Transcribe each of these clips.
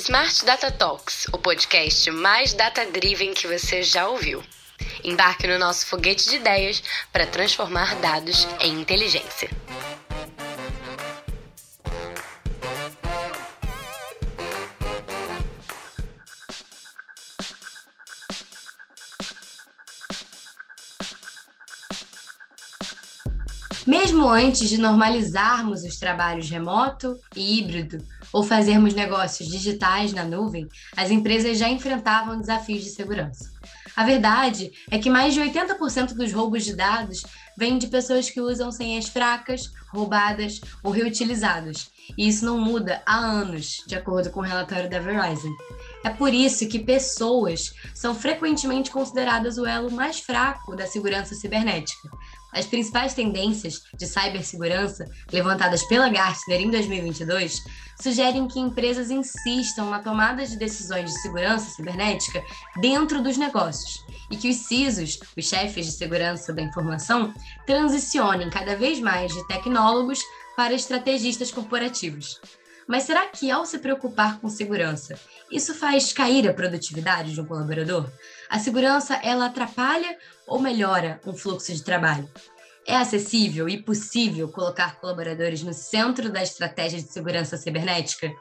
Smart Data Talks, o podcast mais data-driven que você já ouviu. Embarque no nosso foguete de ideias para transformar dados em inteligência. Mesmo antes de normalizarmos os trabalhos remoto e híbrido, ou fazermos negócios digitais na nuvem, as empresas já enfrentavam desafios de segurança. A verdade é que mais de 80% dos roubos de dados vêm de pessoas que usam senhas fracas, roubadas ou reutilizadas. E isso não muda há anos, de acordo com o relatório da Verizon. É por isso que pessoas são frequentemente consideradas o elo mais fraco da segurança cibernética, as principais tendências de cibersegurança levantadas pela Gartner em 2022 sugerem que empresas insistam na tomada de decisões de segurança cibernética dentro dos negócios e que os CISOs, os chefes de segurança da informação, transicionem cada vez mais de tecnólogos para estrategistas corporativos. Mas será que ao se preocupar com segurança, isso faz cair a produtividade de um colaborador? A segurança ela atrapalha ou melhora um fluxo de trabalho? É acessível e possível colocar colaboradores no centro da estratégia de segurança cibernética?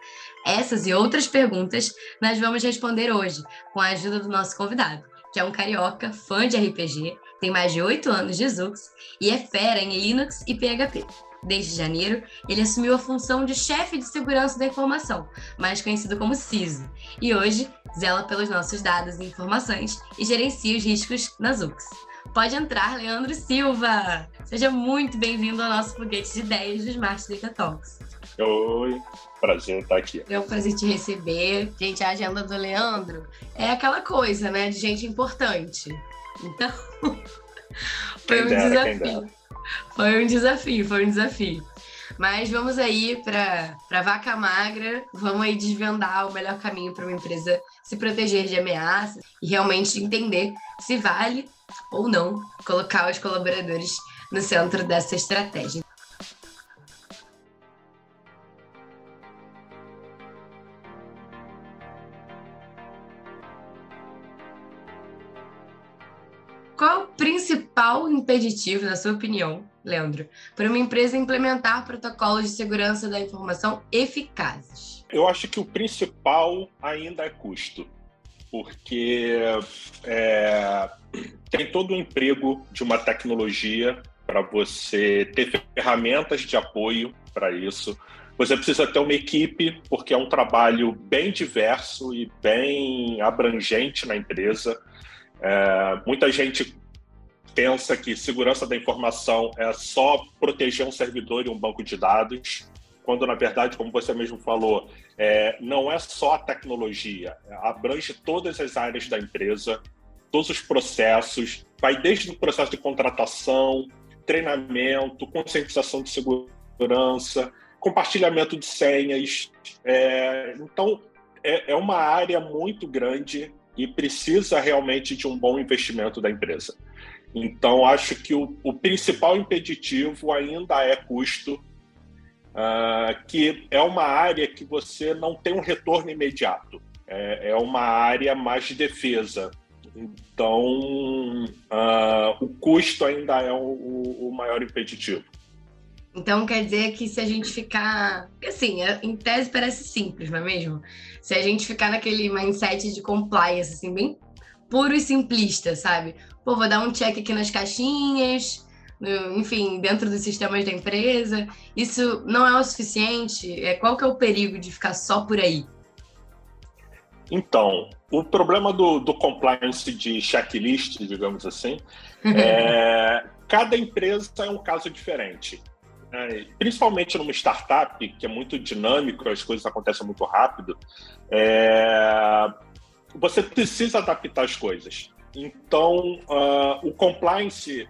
Essas e outras perguntas nós vamos responder hoje, com a ajuda do nosso convidado, que é um carioca, fã de RPG, tem mais de oito anos de Zux e é fera em Linux e PHP. Desde janeiro, ele assumiu a função de chefe de segurança da informação, mais conhecido como CISO, e hoje zela pelos nossos dados e informações e gerencia os riscos na Zux. Pode entrar, Leandro Silva! Seja muito bem-vindo ao nosso foguete de ideias do Smart Data Talks. Oi, prazer estar aqui. É um prazer te receber. Gente, a agenda do Leandro é aquela coisa, né, de gente importante. Então, foi um desafio. Foi um desafio, foi um desafio. Mas vamos aí para vaca magra, vamos aí desvendar o melhor caminho para uma empresa se proteger de ameaças e realmente entender se vale ou não colocar os colaboradores no centro dessa estratégia. Principal impeditivo, na sua opinião, Leandro, para uma empresa implementar protocolos de segurança da informação eficazes? Eu acho que o principal ainda é custo, porque é, tem todo o emprego de uma tecnologia para você ter ferramentas de apoio para isso. Você precisa ter uma equipe, porque é um trabalho bem diverso e bem abrangente na empresa. É, muita gente pensa que segurança da informação é só proteger um servidor e um banco de dados, quando na verdade, como você mesmo falou, é, não é só a tecnologia, abrange todas as áreas da empresa, todos os processos, vai desde o processo de contratação, treinamento, conscientização de segurança, compartilhamento de senhas. É, então, é, é uma área muito grande e precisa realmente de um bom investimento da empresa. Então, acho que o, o principal impeditivo ainda é custo, uh, que é uma área que você não tem um retorno imediato. É, é uma área mais de defesa. Então, uh, o custo ainda é o, o maior impeditivo. Então quer dizer que se a gente ficar. Assim, é, em tese parece simples, não é mesmo? Se a gente ficar naquele mindset de compliance, assim, bem puro e simplista, sabe? Pô, vou dar um check aqui nas caixinhas, enfim, dentro dos sistemas da empresa. Isso não é o suficiente? É, qual que é o perigo de ficar só por aí? Então, o problema do, do compliance de checklist, digamos assim, é cada empresa é um caso diferente. É, principalmente numa startup, que é muito dinâmico, as coisas acontecem muito rápido, é, você precisa adaptar as coisas. Então, uh, o compliance,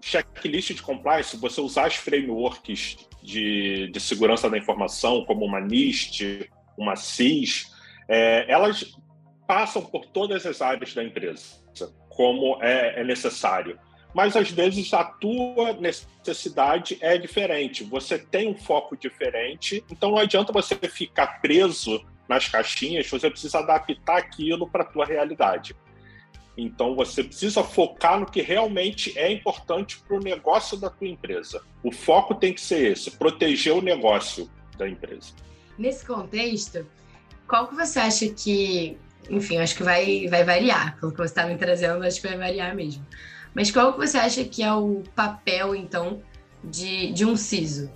checklist de compliance, você usar as frameworks de, de segurança da informação, como uma NIST, uma CIS, é, elas passam por todas as áreas da empresa, como é, é necessário mas às vezes a tua necessidade é diferente. Você tem um foco diferente, então não adianta você ficar preso nas caixinhas, você precisa adaptar aquilo para a tua realidade. Então você precisa focar no que realmente é importante para o negócio da tua empresa. O foco tem que ser esse, proteger o negócio da empresa. Nesse contexto, qual que você acha que, enfim, acho que vai, vai variar, pelo que você está me trazendo, acho que vai variar mesmo. Mas qual que você acha que é o papel, então, de, de um CISO?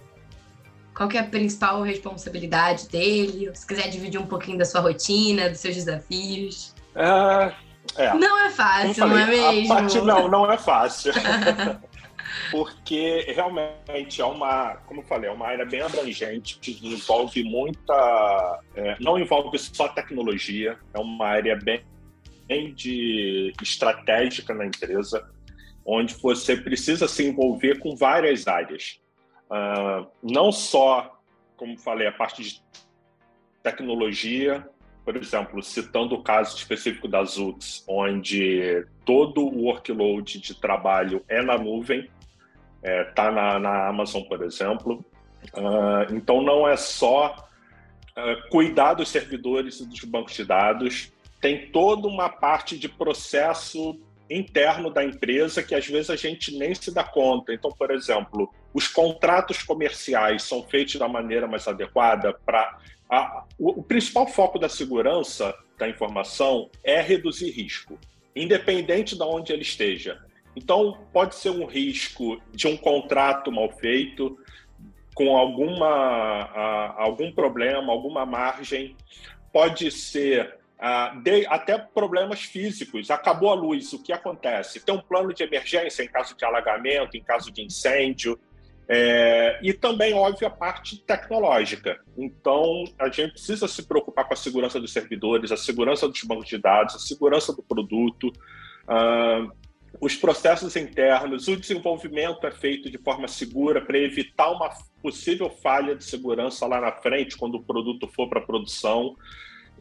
Qual que é a principal responsabilidade dele? Se quiser dividir um pouquinho da sua rotina, dos seus desafios. É, é. Não é fácil, falei, não é mesmo? Parte, não, não é fácil. Porque realmente é uma, como eu falei, é uma área bem abrangente, que envolve muita. É, não envolve só tecnologia, é uma área bem, bem de estratégica na empresa, onde você precisa se envolver com várias áreas. Uh, não só, como falei, a parte de tecnologia, por exemplo, citando o caso específico da Zux, onde todo o workload de trabalho é na nuvem, está é, tá na, na, Amazon, por exemplo. Uh, então, não é só uh, cuidar dos servidores e dos bancos de dados, tem toda uma parte de processo interno da empresa que às vezes a gente nem se dá conta. Então, por exemplo, os contratos comerciais são feitos da maneira mais adequada para a, o, o principal foco da segurança da informação é reduzir risco, independente de onde ele esteja. Então, pode ser um risco de um contrato mal feito, com alguma, algum problema, alguma margem, pode ser de, até problemas físicos. Acabou a luz, o que acontece? Tem um plano de emergência em caso de alagamento, em caso de incêndio, é, e também, óbvio, a parte tecnológica. Então, a gente precisa se preocupar com a segurança dos servidores, a segurança dos bancos de dados, a segurança do produto, uh, os processos internos, o desenvolvimento é feito de forma segura para evitar uma possível falha de segurança lá na frente, quando o produto for para produção.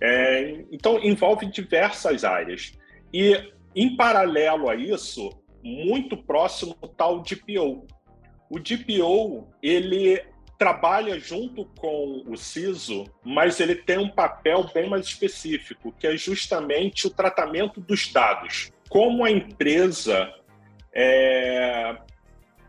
É, então, envolve diversas áreas. E, em paralelo a isso, muito próximo está o DPO, o DPO, ele trabalha junto com o CISO, mas ele tem um papel bem mais específico, que é justamente o tratamento dos dados. Como a empresa é,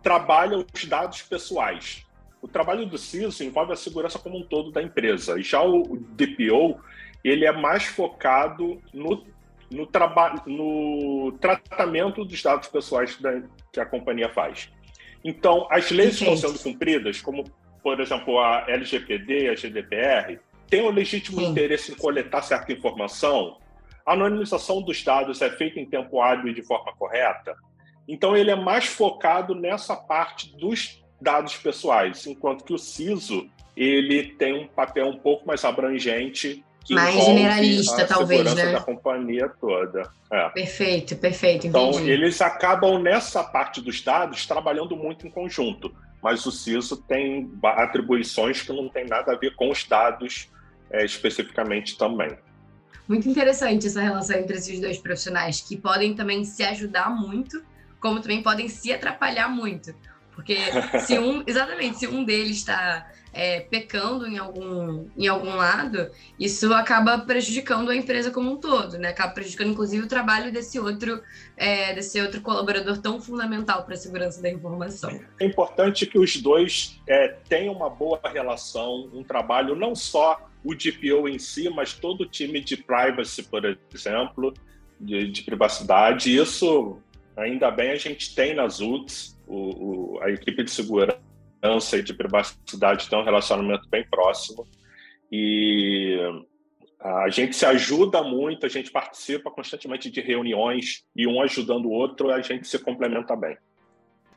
trabalha os dados pessoais. O trabalho do CISO envolve a segurança como um todo da empresa. E já o DPO, ele é mais focado no, no, no tratamento dos dados pessoais da, que a companhia faz. Então, as leis estão sendo cumpridas, como, por exemplo, a LGPD, a GDPR, tem o legítimo Sim. interesse em coletar certa informação. A anonimização dos dados é feita em tempo hábil e de forma correta. Então, ele é mais focado nessa parte dos dados pessoais, enquanto que o CISO ele tem um papel um pouco mais abrangente mais generalista, a talvez, né? da companhia toda. É. Perfeito, perfeito, então, entendi. Eles acabam nessa parte dos dados trabalhando muito em conjunto, mas o CISO tem atribuições que não tem nada a ver com os dados é, especificamente também. Muito interessante essa relação entre esses dois profissionais, que podem também se ajudar muito, como também podem se atrapalhar muito. Porque se um, exatamente, se um deles está é, pecando em algum, em algum lado, isso acaba prejudicando a empresa como um todo, né? Acaba prejudicando, inclusive, o trabalho desse outro, é, desse outro colaborador tão fundamental para a segurança da informação. É importante que os dois é, tenham uma boa relação, um trabalho, não só o DPO em si, mas todo o time de privacy, por exemplo, de, de privacidade. Isso, ainda bem, a gente tem nas UTS, o, o, a equipe de segurança segurança e de privacidade tem um relacionamento bem próximo. E a gente se ajuda muito, a gente participa constantemente de reuniões e um ajudando o outro, a gente se complementa bem.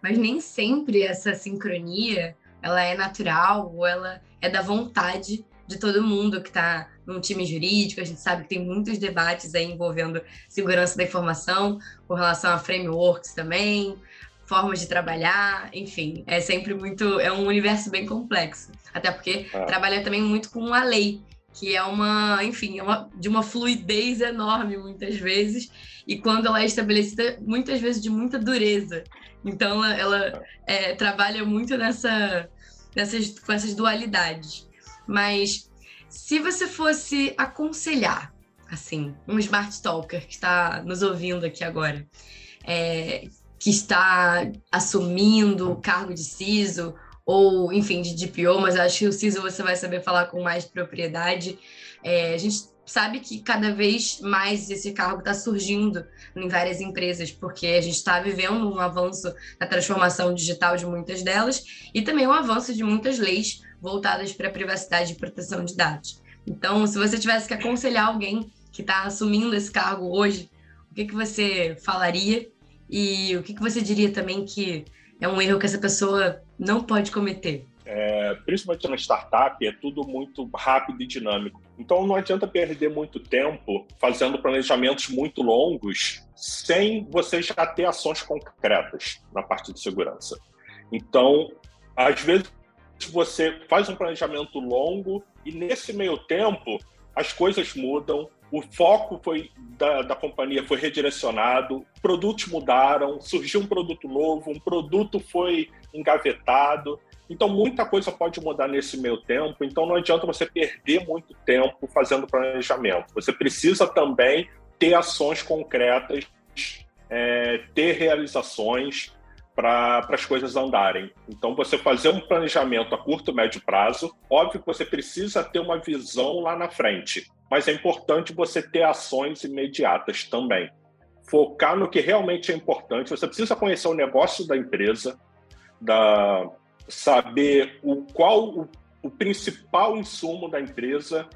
Mas nem sempre essa sincronia ela é natural ou ela é da vontade de todo mundo que está num time jurídico. A gente sabe que tem muitos debates aí envolvendo segurança da informação, com relação a frameworks também, formas de trabalhar, enfim, é sempre muito, é um universo bem complexo. Até porque ah. trabalha também muito com a lei, que é uma, enfim, é uma, de uma fluidez enorme muitas vezes, e quando ela é estabelecida, muitas vezes de muita dureza. Então ela, ela é, trabalha muito nessa, nessas, com essas dualidades. Mas Se você fosse aconselhar, assim, um smart talker que está nos ouvindo aqui agora, é, que está assumindo o cargo de CISO ou, enfim, de DPO, mas acho que o CISO você vai saber falar com mais propriedade. É, a gente sabe que cada vez mais esse cargo está surgindo em várias empresas, porque a gente está vivendo um avanço na transformação digital de muitas delas e também um avanço de muitas leis voltadas para a privacidade e proteção de dados. Então, se você tivesse que aconselhar alguém que está assumindo esse cargo hoje, o que, que você falaria e o que, que você diria também que é um erro que essa pessoa não pode cometer? É, principalmente na startup, é tudo muito rápido e dinâmico. Então não adianta perder muito tempo fazendo planejamentos muito longos sem você já ter ações concretas na parte de segurança. Então, às vezes você faz um planejamento longo e nesse meio tempo as coisas mudam, o foco foi da, da, companhia foi redirecionado, produtos mudaram, surgiu um produto novo, um produto foi engavetado. Então, muita coisa pode mudar nesse meio tempo. Então, não adianta você perder muito tempo fazendo planejamento. Você precisa também ter ações concretas, é, ter realizações para as coisas andarem. Então, você fazer um planejamento a curto, médio prazo, óbvio que você precisa ter uma visão lá na frente, mas é importante você ter ações imediatas também. Focar no que realmente é importante. Você precisa conhecer o negócio da empresa, da, saber o qual o, o principal insumo da empresa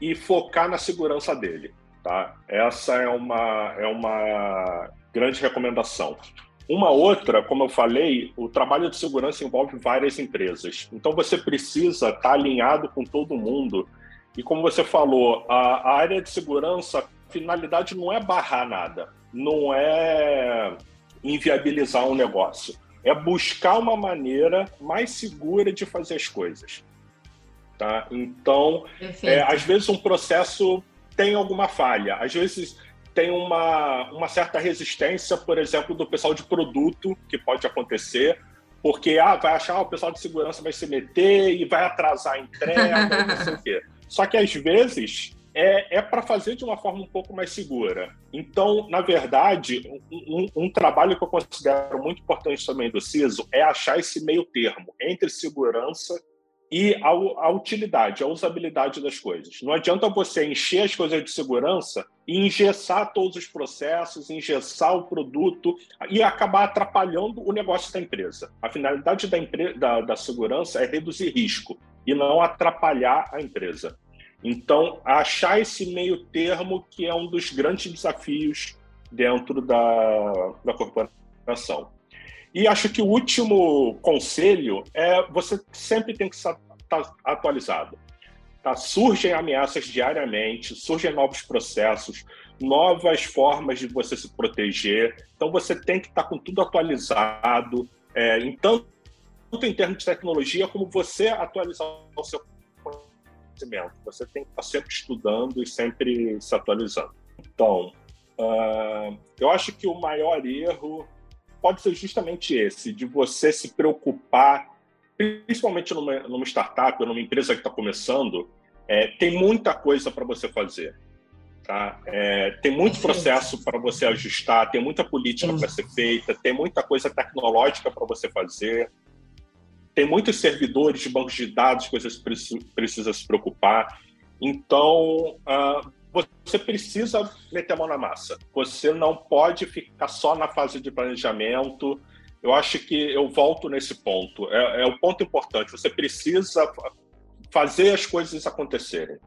e focar na segurança dele. Tá? Essa é uma, é uma grande recomendação. Uma outra, como eu falei, o trabalho de segurança envolve várias empresas. Então você precisa estar alinhado com todo mundo. E como você falou, a, a área de segurança, a finalidade não é barrar nada, não é inviabilizar um negócio é buscar uma maneira mais segura de fazer as coisas. Tá? Então, é, às vezes um processo tem alguma falha, às vezes tem uma, uma certa resistência, por exemplo, do pessoal de produto, que pode acontecer, porque ah, vai achar ah, o pessoal de segurança vai se meter e vai atrasar a entrega, não sei o quê. Só que às vezes é, é para fazer de uma forma um pouco mais segura. Então, na verdade, um, um, trabalho que eu considero muito importante também do CISO é achar esse meio termo entre segurança e a, a, utilidade, a usabilidade das coisas. Não adianta você encher as coisas de segurança e engessar todos os processos, engessar o produto e acabar atrapalhando o negócio da empresa. A finalidade da, da, da segurança é reduzir risco e não atrapalhar a empresa. Então, achar esse meio termo que é um dos grandes desafios dentro da, da corporação. E acho que o último conselho é você sempre tem que estar tá atualizado. Tá? Surgem ameaças diariamente, surgem novos processos, novas formas de você se proteger. Então você tem que estar tá com tudo atualizado, é, em tanto, tanto em termos de tecnologia como você atualizar o seu conhecimento. Você tem que estar sempre estudando e sempre se atualizando. Então, uh, eu acho que o maior erro pode ser justamente esse, de você se preocupar, principalmente numa, numa startup ou numa empresa que está começando, é, tem muita coisa para você fazer. Tá? É, tem muito processo para você ajustar, tem muita política para ser feita, tem muita coisa tecnológica para você fazer tem muitos servidores de bancos de dados que você precisa se preocupar. Então, uh, você precisa meter a mão na massa. Você não pode ficar só na fase de planejamento. Eu acho que eu volto nesse ponto. É, é o ponto importante. Você precisa fazer as coisas acontecerem.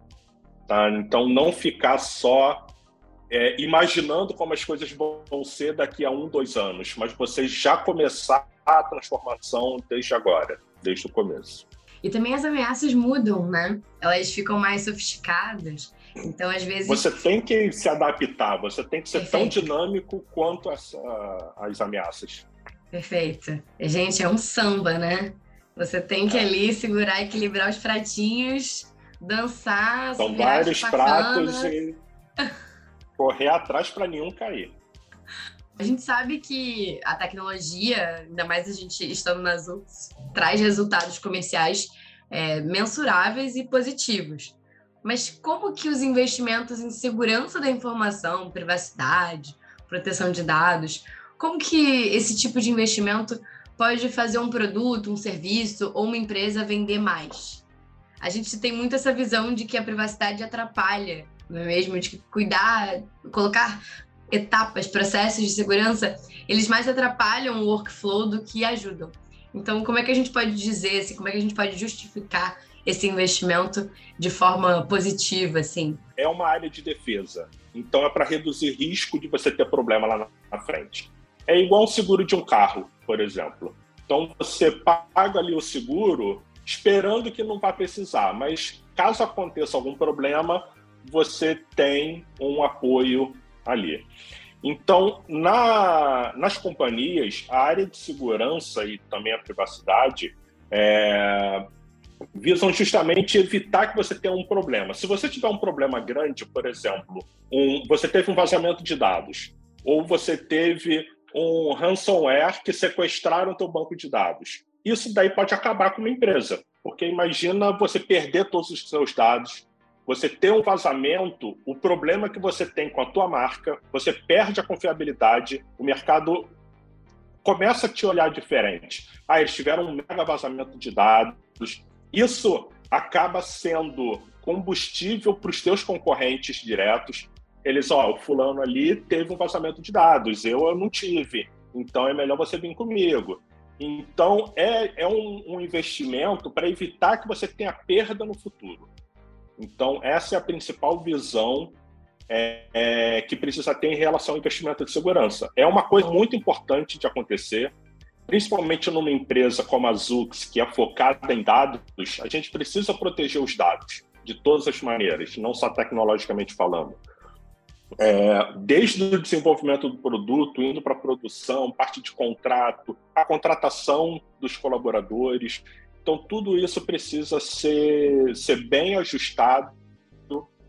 Tá? Então, não ficar só é, imaginando como as coisas vão ser daqui a um, dois anos, mas você já começar a transformação desde agora, desde o começo. E também as ameaças mudam, né? Elas ficam mais sofisticadas. Então, às vezes. Você tem que se adaptar, você tem que ser Perfeito. tão dinâmico quanto as, as ameaças. Perfeito. Gente, é um samba, né? Você tem que é. ali segurar, equilibrar os pratinhos, dançar. São vários pratos e correr atrás para nenhum cair. A gente sabe que a tecnologia, ainda mais a gente estando nas outras, traz resultados comerciais é, mensuráveis e positivos. Mas como que os investimentos em segurança da informação, privacidade, proteção de dados, como que esse tipo de investimento pode fazer um produto, um serviço ou uma empresa vender mais? A gente tem muito essa visão de que a privacidade atrapalha, mesmo? De cuidar, colocar etapas, processos de segurança, eles mais atrapalham o workflow do que ajudam. Então, como é que a gente pode dizer, assim, como é que a gente pode justificar esse investimento de forma positiva, assim? É uma área de defesa. Então, é para reduzir risco de você ter problema lá na frente. É igual um seguro de um carro, por exemplo. Então, você paga ali o seguro esperando que não vá precisar, mas caso aconteça algum problema, você tem um apoio ali. Então, na, nas companhias, a área de segurança e também a privacidade é, visam justamente evitar que você tenha um problema. Se você tiver um problema grande, por exemplo, um, você teve um vazamento de dados, ou você teve um ransomware que sequestraram o teu banco de dados. Isso daí pode acabar com uma empresa, porque imagina você perder todos os seus dados, você ter um vazamento, o problema que você tem com a tua marca, você perde a confiabilidade, o mercado começa a te olhar diferente. Ah, eles tiveram um mega vazamento de dados. Isso acaba sendo combustível para os teus concorrentes diretos. Eles, ó, o fulano ali teve um vazamento de dados, eu, eu não tive. Então é melhor você vir comigo. Então é, é um, um investimento para evitar que você tenha perda no futuro. Então, essa é a principal visão é, é, que precisa ter em relação ao investimento de segurança. É uma coisa muito importante de acontecer, principalmente numa empresa como a Zux, que é focada em dados, a gente precisa proteger os dados de todas as maneiras, não só tecnologicamente falando. É, desde o desenvolvimento do produto, indo para a produção, parte de contrato, a contratação dos colaboradores. Então, tudo isso precisa ser, ser bem ajustado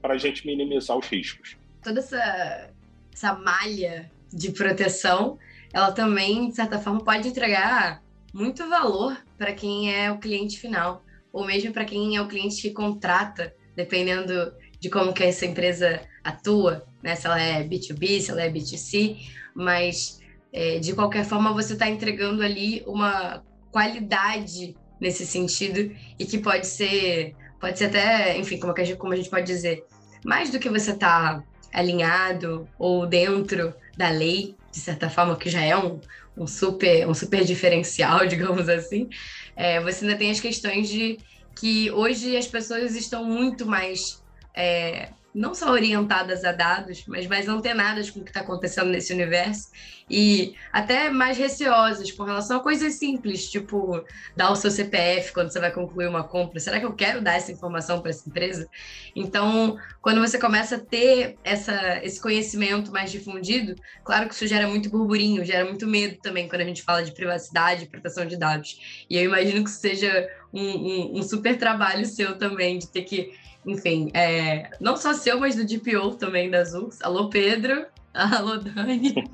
para a gente minimizar os riscos. Toda essa, essa malha de proteção, ela também, de certa forma, pode entregar muito valor para quem é o cliente final, ou mesmo para quem é o cliente que contrata, dependendo de como que essa empresa atua, né? se ela é B2B, se ela é B2C, mas é, de qualquer forma você está entregando ali uma qualidade nesse sentido e que pode ser, pode ser até, enfim, como, a gente, como a gente pode dizer, mais do que você está alinhado ou dentro da lei, de certa forma, que já é um, um, super, um super diferencial, digamos assim, é, você ainda tem as questões de que hoje as pessoas estão muito mais é, não só orientadas a dados, mas mais antenadas com o que está acontecendo nesse universo e até mais receosas com relação a coisas simples, tipo dar o seu CPF quando você vai concluir uma compra. Será que eu quero dar essa informação para essa empresa? Então, quando você começa a ter essa, esse conhecimento mais difundido, claro que isso gera muito burburinho, gera muito medo também quando a gente fala de privacidade proteção de dados. E eu imagino que seja um, um, um super trabalho seu também, de ter que enfim, é, não só seu, mas do DPO também da Zux. Alô, Pedro. Alô, Dani.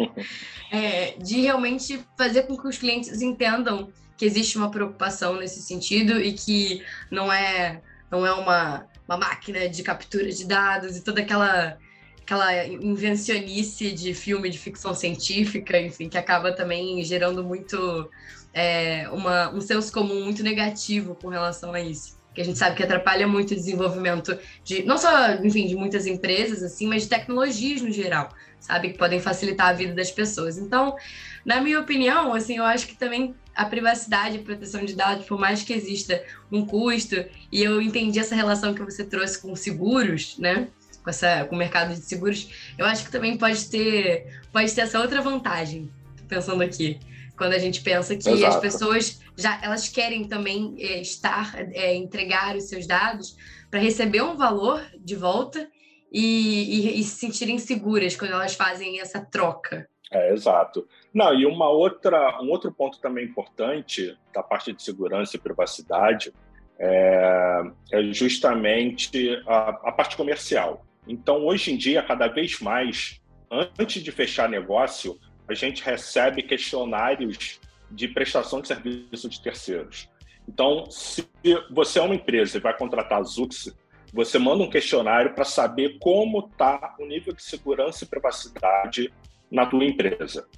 É, de realmente fazer com que os clientes entendam que existe uma preocupação nesse sentido e que não é, não é uma, uma máquina de captura de dados e toda aquela aquela invencionice de filme de ficção científica, enfim, que acaba também gerando muito é, uma, um senso comum muito negativo com relação a isso que a gente sabe que atrapalha muito o desenvolvimento de não só, enfim, de muitas empresas assim, mas de tecnologias no geral, sabe, que podem facilitar a vida das pessoas. Então, na minha opinião, assim, eu acho que também a privacidade e proteção de dados, por mais que exista um custo, e eu entendi essa relação que você trouxe com seguros, né? Com, essa, com o mercado de seguros, eu acho que também pode ter, pode ter essa outra vantagem, pensando aqui, quando a gente pensa que Exato. as pessoas já elas querem também é, estar, é, entregar os seus dados para receber um valor de volta e, e, e, se sentirem seguras quando elas fazem essa troca. É, exato. Não, e uma outra, um outro ponto também importante da parte de segurança e privacidade é, é justamente a, a parte comercial. Então, hoje em dia, cada vez mais, antes de fechar negócio, a gente recebe questionários de prestação de serviço de terceiros. Então, se você é uma empresa e vai contratar a Zux, você manda um questionário para saber como está o nível de segurança e privacidade na tua empresa.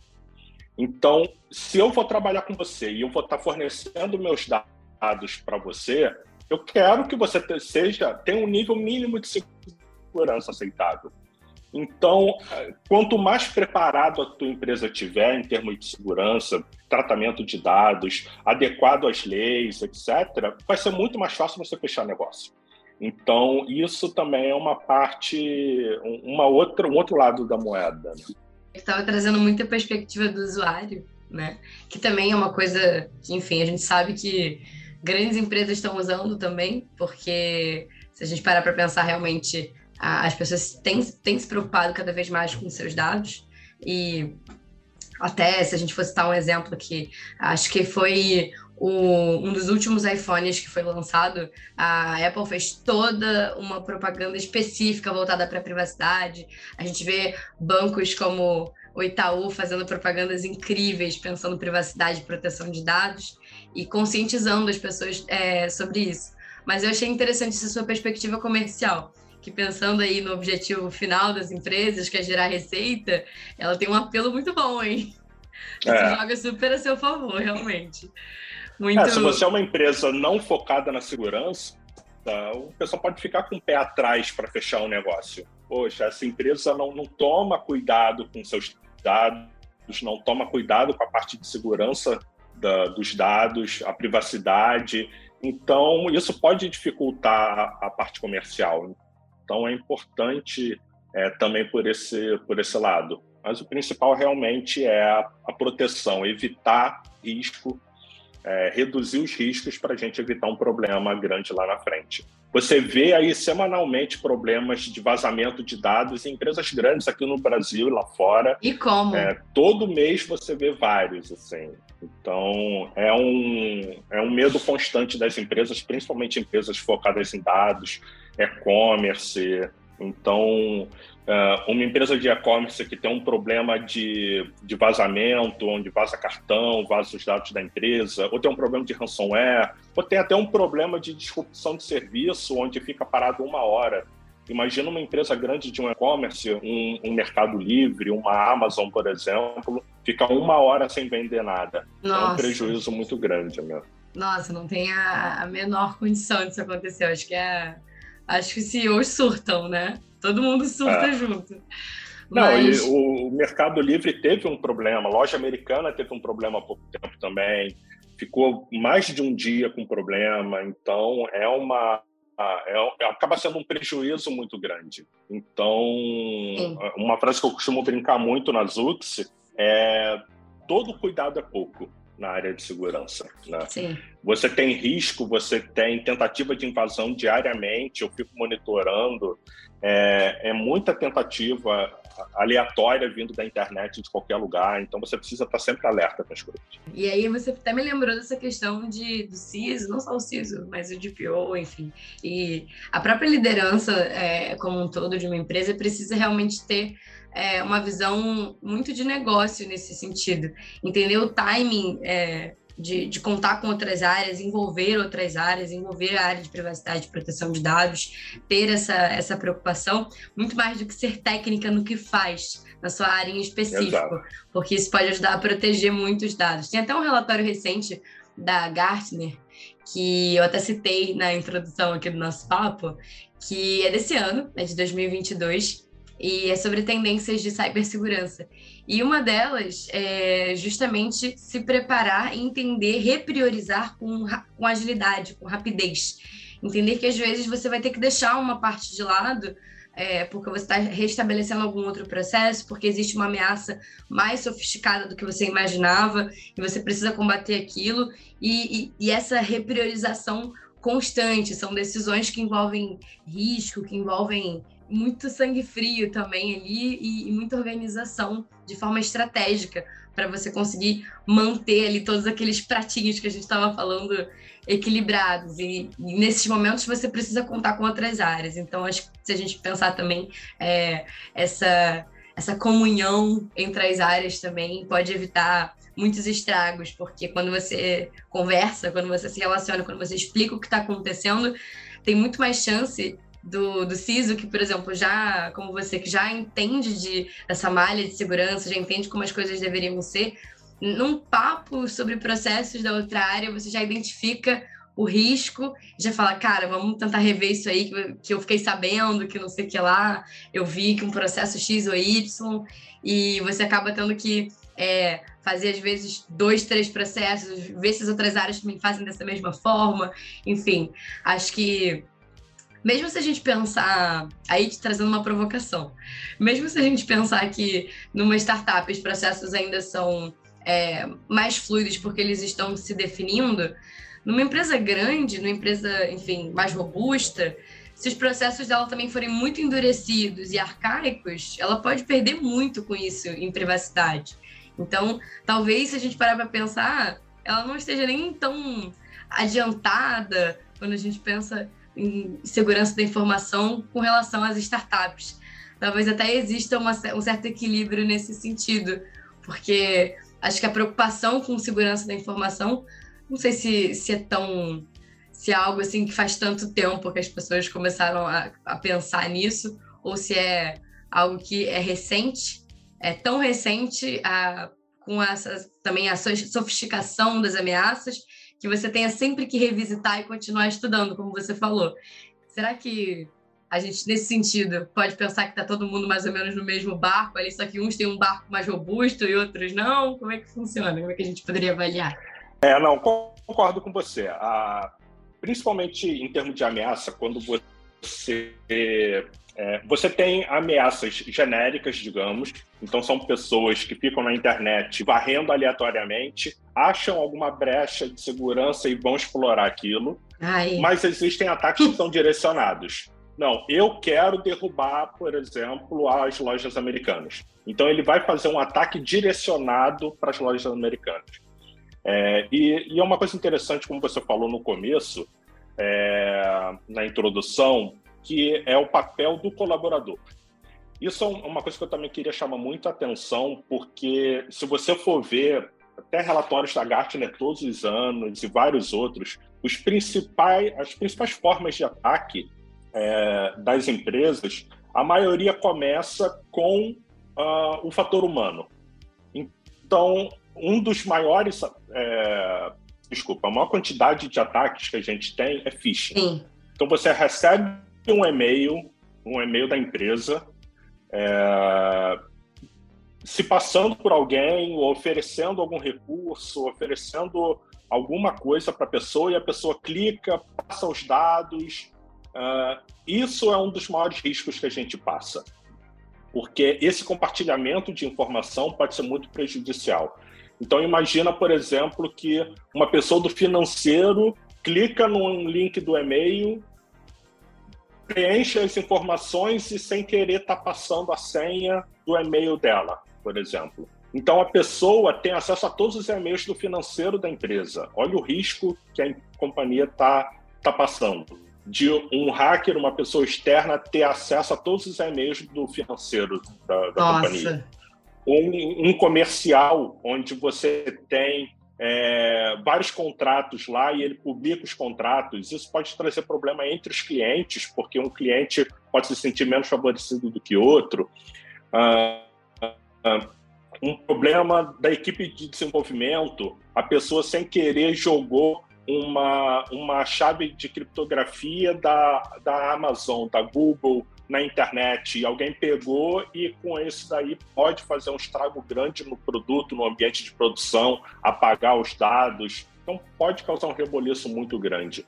Então, se eu vou trabalhar com você e eu vou estar tá fornecendo meus dados para você, eu quero que você seja tenha um nível mínimo de segurança aceitável. Então, quanto mais preparado a tua empresa tiver em termos de segurança, tratamento de dados, adequado às leis, etc., vai ser muito mais fácil você fechar negócio. Então, isso também é uma parte, uma outra, um outro lado da moeda. Né? Estava trazendo muita perspectiva do usuário, né? Que também é uma coisa que, enfim, a gente sabe que grandes empresas estão usando também, porque se a gente parar para pensar realmente as pessoas têm, têm se preocupado cada vez mais com seus dados e até se a gente fosse citar um exemplo aqui, acho que foi o, um dos últimos iPhones que foi lançado, a Apple fez toda uma propaganda específica voltada para a privacidade. A gente vê bancos como o Itaú fazendo propagandas incríveis, pensando privacidade e proteção de dados e conscientizando as pessoas é, sobre isso. Mas eu achei interessante essa sua perspectiva comercial que pensando aí no objetivo final das empresas, que é gerar receita, ela tem um apelo muito bom, hein? Você é. joga super a seu favor, realmente. Muito... É, se você é uma empresa não focada na segurança, tá, o pessoal pode ficar com o pé atrás para fechar um negócio. Poxa, essa empresa não, não toma cuidado com seus dados, não toma cuidado com a parte de segurança da, dos dados, a privacidade. Então, isso pode dificultar a parte comercial. Então é importante é, também por esse, por esse lado. Mas o principal realmente é a, a proteção, evitar risco, é, reduzir os riscos para a gente evitar um problema grande lá na frente. Você vê aí semanalmente problemas de vazamento de dados em empresas grandes aqui no Brasil e lá fora. E como? É, todo mês você vê vários, assim. Então, é um, é um medo constante das empresas, principalmente empresas focadas em dados, e-commerce. Então, é, uma empresa de e-commerce que tem um problema de, de vazamento, onde vaza cartão, vaza os dados da empresa, ou tem um problema de ransomware, ou tem até um problema de disrupção de serviço, onde fica parado uma hora. Imagina uma empresa grande de um e-commerce, um, um, Mercado Livre, uma Amazon, por exemplo, fica uma hora sem vender nada. Nossa. É um prejuízo muito grande mesmo. Nossa, não tem a, a menor condição disso acontecer. Eu acho que é acho que os CEOs surtam, né? Todo mundo surta é. junto. Não, Mas... o Mercado Livre teve um problema, a loja americana teve um problema há pouco tempo também, ficou mais de um dia com problema, então é uma. É, acaba sendo um prejuízo muito grande. Então, Sim. uma frase que eu costumo brincar muito na Zux é: todo cuidado é pouco na área de segurança. Né? Sim. Você tem risco, você tem tentativa de invasão diariamente, eu fico monitorando, é, é muita tentativa aleatória vindo da internet de qualquer lugar, então você precisa estar sempre alerta com as coisas. E aí você até me lembrou dessa questão de, do CISO, não só o CISO, mas o DPO, enfim. E a própria liderança é, como um todo de uma empresa precisa realmente ter é, uma visão muito de negócio nesse sentido. Entender o timing é, de, de, contar com outras áreas, envolver outras áreas, envolver a área de privacidade e proteção de dados, ter essa, essa preocupação, muito mais do que ser técnica no que faz na sua área em específico, Exato. porque isso pode ajudar a proteger muitos dados. Tem até um relatório recente da Gartner, que eu até citei na introdução aqui do nosso papo, que é desse ano, é de 2022, e é sobre tendências de cibersegurança. E uma delas é justamente se preparar entender, repriorizar com, com agilidade, com rapidez. Entender que às vezes você vai ter que deixar uma parte de lado é, porque você está restabelecendo algum outro processo, porque existe uma ameaça mais sofisticada do que você imaginava e você precisa combater aquilo. E, e, e essa repriorização constante são decisões que envolvem risco, que envolvem muito sangue frio também ali e, e muita organização de forma estratégica para você conseguir manter ali todos aqueles pratinhos que a gente estava falando equilibrados. E, e, nesses momentos você precisa contar com outras áreas. Então, acho que se a gente pensar também é, essa, essa comunhão entre as áreas também pode evitar muitos estragos, porque quando você conversa, quando você se relaciona, quando você explica o que está acontecendo, tem muito mais chance do, do CISO, que, por exemplo, já, como você, que já entende de, essa malha de segurança, já entende como as coisas deveriam ser, num papo sobre processos da outra área, você já identifica o risco, já fala, cara, vamos tentar rever isso aí, que, que eu fiquei sabendo, que não sei o que lá, eu vi que um processo X ou Y, e você acaba tendo que é, fazer, às vezes, dois, três processos, ver se as outras áreas também fazem dessa mesma forma, enfim, acho que mesmo se a gente pensar, aí te trazendo uma provocação, mesmo se a gente pensar que numa startup os processos ainda são é, mais fluidos porque eles estão se definindo, numa empresa grande, numa empresa, enfim, mais robusta, se os processos dela também forem muito endurecidos e arcaicos, ela pode perder muito com isso em privacidade. Então, talvez se a gente parar para pensar, ela não esteja nem tão adiantada quando a gente pensa em segurança da informação com relação às startups. Talvez até exista uma, um certo equilíbrio nesse sentido, porque acho que a preocupação com segurança da informação, não sei se, se é tão. se é algo assim que faz tanto tempo que as pessoas começaram a, a pensar nisso, ou se é algo que é recente, é tão recente a, com essa, também a sofisticação das ameaças, que você tenha sempre que revisitar e continuar estudando, como você falou. Será que a gente, nesse sentido, pode pensar que está todo mundo mais ou menos no mesmo barco ali, só que uns têm um barco mais robusto e outros não? Como é que funciona? Como é que a gente poderia avaliar? É, não, concordo com você. Ah, principalmente em termos de ameaça, quando você é, você tem ameaças genéricas, digamos, então são pessoas que ficam na internet varrendo aleatoriamente, acham alguma brecha de segurança e vão explorar aquilo, Ai. mas existem ataques que são direcionados. Não, eu quero derrubar, por exemplo, as lojas americanas. Então ele vai fazer um ataque direcionado para as lojas americanas. É, e, e, é uma coisa interessante, como você falou no começo, é, na introdução, que é o papel do colaborador. Isso é uma coisa que eu também queria chamar muito a atenção, porque se você for ver até relatórios da Gartner todos os anos e vários outros, os principais, as principais formas de ataque é, das empresas, a maioria começa com uh, o fator humano. Então, um dos maiores, é, desculpa, a maior quantidade de ataques que a gente tem é phishing. Sim. Então, você recebe um e-mail, um e-mail da empresa, é, se passando por alguém, oferecendo algum recurso, oferecendo alguma coisa para a pessoa e a pessoa clica, passa os dados. É, isso é um dos maiores riscos que a gente passa, porque esse compartilhamento de informação pode ser muito prejudicial. Então imagina, por exemplo, que uma pessoa do financeiro clica num link do e-mail preenche as informações e sem querer está passando a senha do e-mail dela, por exemplo. Então a pessoa tem acesso a todos os e-mails do financeiro da empresa. Olha o risco que a companhia está tá passando. De um hacker, uma pessoa externa, ter acesso a todos os e-mails do financeiro da, da companhia. Um, um comercial onde você tem é, vários contratos lá e ele publica os contratos. Isso pode trazer problema entre os clientes, porque um cliente pode se sentir menos favorecido do que outro. Ah, ah, um problema da equipe de desenvolvimento, a pessoa sem querer jogou uma, uma chave de criptografia da, da Amazon, da Google, na internet alguém pegou e com isso daí pode fazer um estrago grande no produto, no ambiente de produção, apagar os dados. Então pode causar um reboliço muito grande.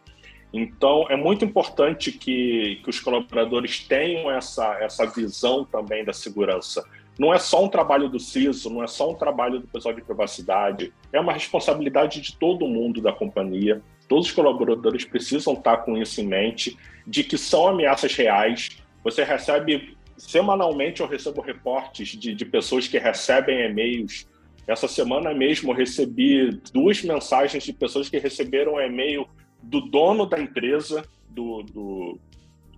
Então é muito importante que, que os colaboradores tenham essa, essa visão também da segurança. Não é só um trabalho do CISO, não é só um trabalho do pessoal de privacidade, é uma responsabilidade de todo mundo da companhia. Todos os colaboradores precisam estar com isso em mente, de que são ameaças reais, você recebe semanalmente eu recebo reportes de, de pessoas que recebem e-mails. Essa semana mesmo recebi duas mensagens de pessoas que receberam e-mail do dono da empresa, do, do,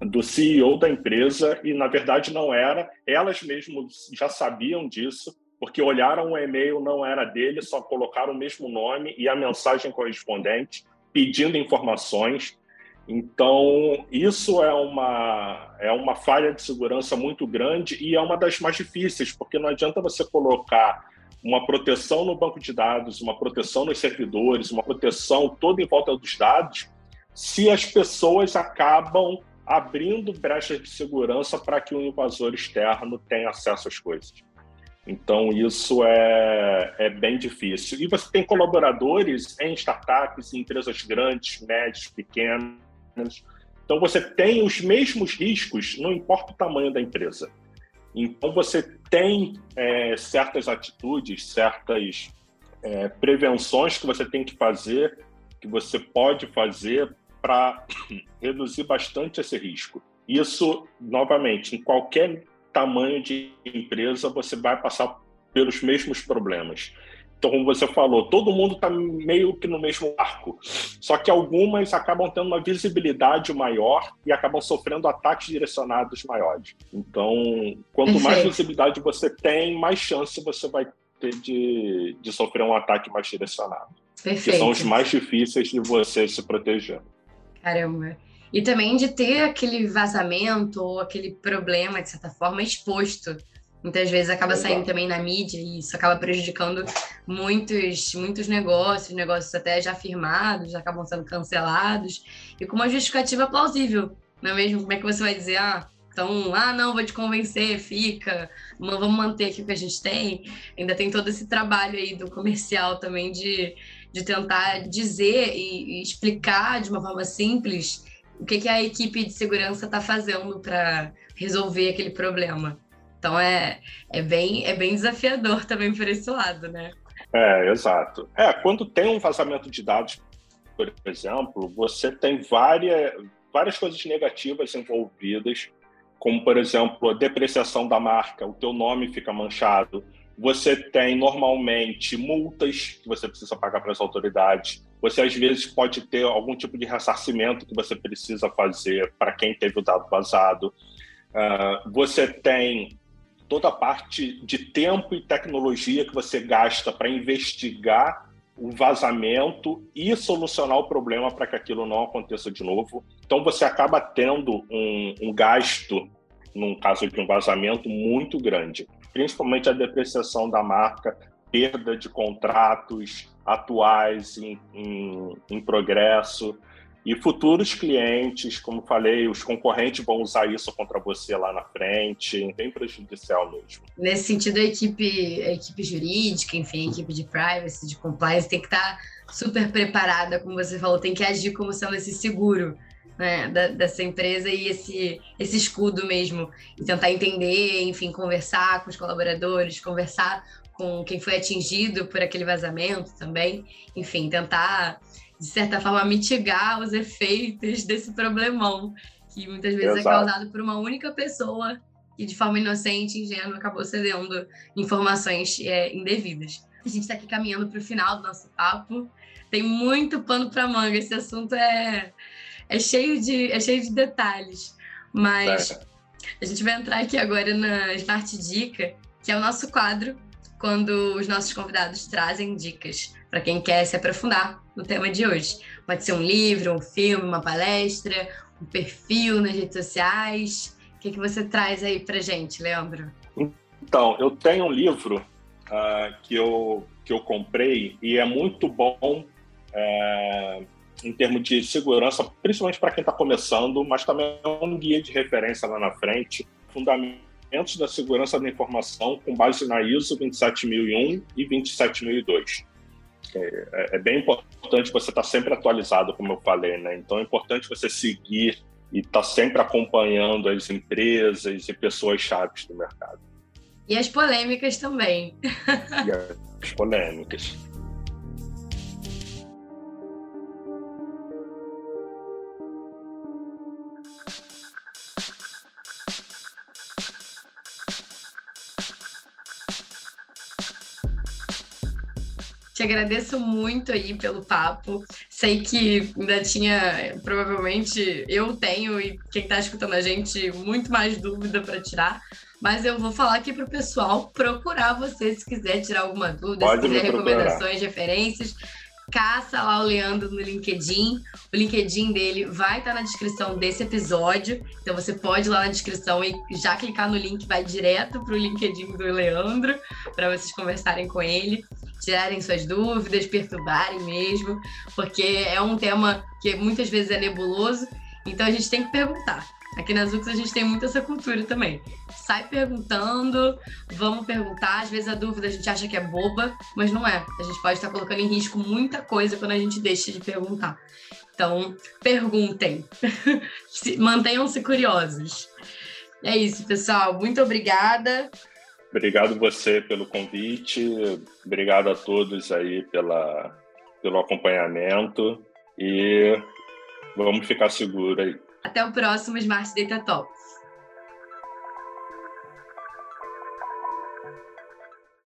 do CEO da empresa, e na verdade não era. Elas mesmas já sabiam disso, porque olharam o e-mail, não era dele, só colocaram o mesmo nome e a mensagem correspondente, pedindo informações. Então, isso é uma, é uma falha de segurança muito grande e é uma das mais difíceis, porque não adianta você colocar uma proteção no banco de dados, uma proteção nos servidores, uma proteção toda em volta dos dados, se as pessoas acabam abrindo brechas de segurança para que o invasor externo tenha acesso às coisas. Então, isso é, é bem difícil. E você tem colaboradores em startups, em empresas grandes, médias, pequenas. Então, você tem os mesmos riscos, não importa o tamanho da empresa. Então, você tem é, certas atitudes, certas é, prevenções que você tem que fazer, que você pode fazer para reduzir bastante esse risco. Isso, novamente, em qualquer tamanho de empresa, você vai passar pelos mesmos problemas. Então, como você falou, todo mundo está meio que no mesmo arco. Só que algumas acabam tendo uma visibilidade maior e acabam sofrendo ataques direcionados maiores. Então, quanto mais visibilidade você tem, mais chance você vai ter de, de sofrer um ataque mais direcionado. Perfeito. Que são os mais difíceis de você se proteger. Caramba. E também de ter aquele vazamento ou aquele problema, de certa forma, exposto muitas vezes acaba saindo também na mídia e isso acaba prejudicando muitos, muitos negócios, negócios até já firmados, acabam sendo cancelados, e com uma justificativa plausível, não é mesmo? Como é que você vai dizer, ah, então, ah, não, vou te convencer, fica, vamos manter aqui o que a gente tem. Ainda tem todo esse trabalho aí do comercial também de, de tentar dizer e, e explicar de uma forma simples o que, que a equipe de segurança está fazendo para resolver aquele problema. Então é, é, bem, é bem desafiador também por esse lado, né? É, exato. É, quando tem um vazamento de dados, por exemplo, você tem várias, várias coisas negativas envolvidas, como, por exemplo, a depreciação da marca, o teu nome fica manchado, você tem normalmente multas que você precisa pagar para as autoridades. Você às vezes pode ter algum tipo de ressarcimento que você precisa fazer para quem teve o dado vazado. Uh, você tem toda a parte de tempo e tecnologia que você gasta para investigar o vazamento e solucionar o problema para que aquilo não aconteça de novo. Então você acaba tendo um, um gasto, num caso de um vazamento, muito grande, principalmente a depreciação da marca, perda de contratos atuais em, em, em progresso. E futuros clientes, como falei, os concorrentes vão usar isso contra você lá na frente, bem prejudicial mesmo. Nesse sentido, a equipe, a equipe jurídica, enfim, a equipe de privacy, de compliance, tem que estar super preparada, como você falou, tem que agir como sendo esse seguro né, da, dessa empresa e esse, esse escudo mesmo. E tentar entender, enfim, conversar com os colaboradores, conversar com quem foi atingido por aquele vazamento também. Enfim, tentar de certa forma, mitigar os efeitos desse problemão, que muitas vezes é Exato. é causado por uma única pessoa que, de forma inocente, ingênua, acabou cedendo informações é, indevidas. A gente está aqui caminhando para o final do nosso papo. Tem muito pano para manga. Esse assunto é, é, cheio de, é cheio de detalhes. Mas é. a gente vai entrar aqui agora na Smart Dica, que é o nosso quadro quando os nossos convidados trazem dicas para quem quer se aprofundar no tema de hoje. Pode ser um livro, um filme, uma palestra, um perfil nas redes sociais. O que, que você traz aí para gente, Leandro? Então, eu tenho um livro uh, que, eu, que eu comprei e é muito bom uh, em termos de segurança, principalmente para quem está começando, mas também é um guia de referência lá na frente, Fundamentos da Segurança da Informação com base na ISO 27001 e 27002. É, é, bem importante você estar tá sempre atualizado, como eu falei, né? Então é importante você seguir e estar tá sempre acompanhando as empresas e pessoas chaves do mercado. E as polêmicas também. e as polêmicas. Agradeço muito aí pelo papo. Sei que ainda tinha, provavelmente eu tenho e quem está escutando a gente, muito mais dúvida para tirar. Mas eu vou falar aqui para o pessoal procurar você se quiser tirar alguma dúvida, Pode se quiser recomendações, referências. Caça lá o Leandro no LinkedIn. O LinkedIn dele vai estar na descrição desse episódio. Então você pode ir lá na descrição e já clicar no link, vai direto para o LinkedIn do Leandro, para vocês conversarem com ele, tirarem suas dúvidas, perturbarem mesmo, porque é um tema que muitas vezes é nebuloso. Então a gente tem que perguntar. Aqui nas UX a gente tem muito essa cultura também. Sai perguntando, vamos perguntar. Às vezes a dúvida a gente acha que é boba, mas não é. A gente pode estar colocando em risco muita coisa quando a gente deixa de perguntar. Então, perguntem. Mantenham-se curiosos. É isso, pessoal. Muito obrigada. Obrigado você pelo convite. Obrigado a todos aí pela, pelo acompanhamento. E vamos ficar seguros aí. Até o próximo Smart Data Talks.